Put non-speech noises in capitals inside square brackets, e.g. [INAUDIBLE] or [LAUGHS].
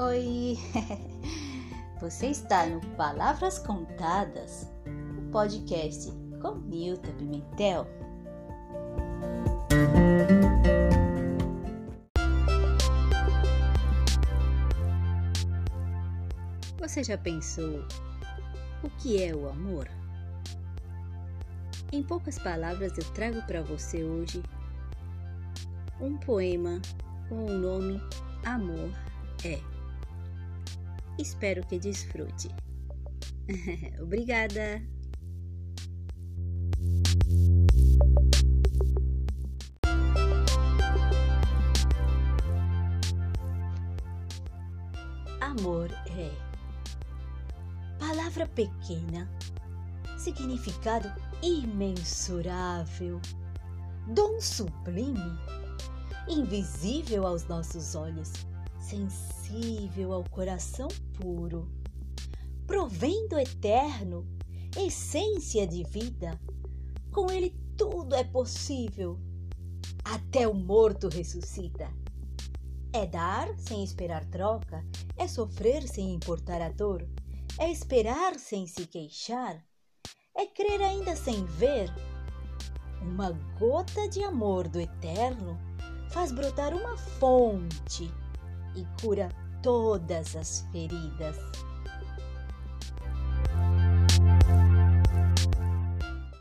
Oi! [LAUGHS] Você está no Palavras Contadas, o podcast com Nilton Pimentel. Você já pensou o que é o amor? Em poucas palavras, eu trago para você hoje um poema com o nome Amor é. Espero que desfrute. [LAUGHS] Obrigada! Amor é palavra pequena, significado imensurável, dom sublime, invisível aos nossos olhos sensível ao coração puro, provendo eterno, essência de vida. Com ele tudo é possível. Até o morto ressuscita. É dar sem esperar troca, é sofrer sem importar a dor, é esperar sem se queixar, é crer ainda sem ver. Uma gota de amor do eterno faz brotar uma fonte e cura todas as feridas.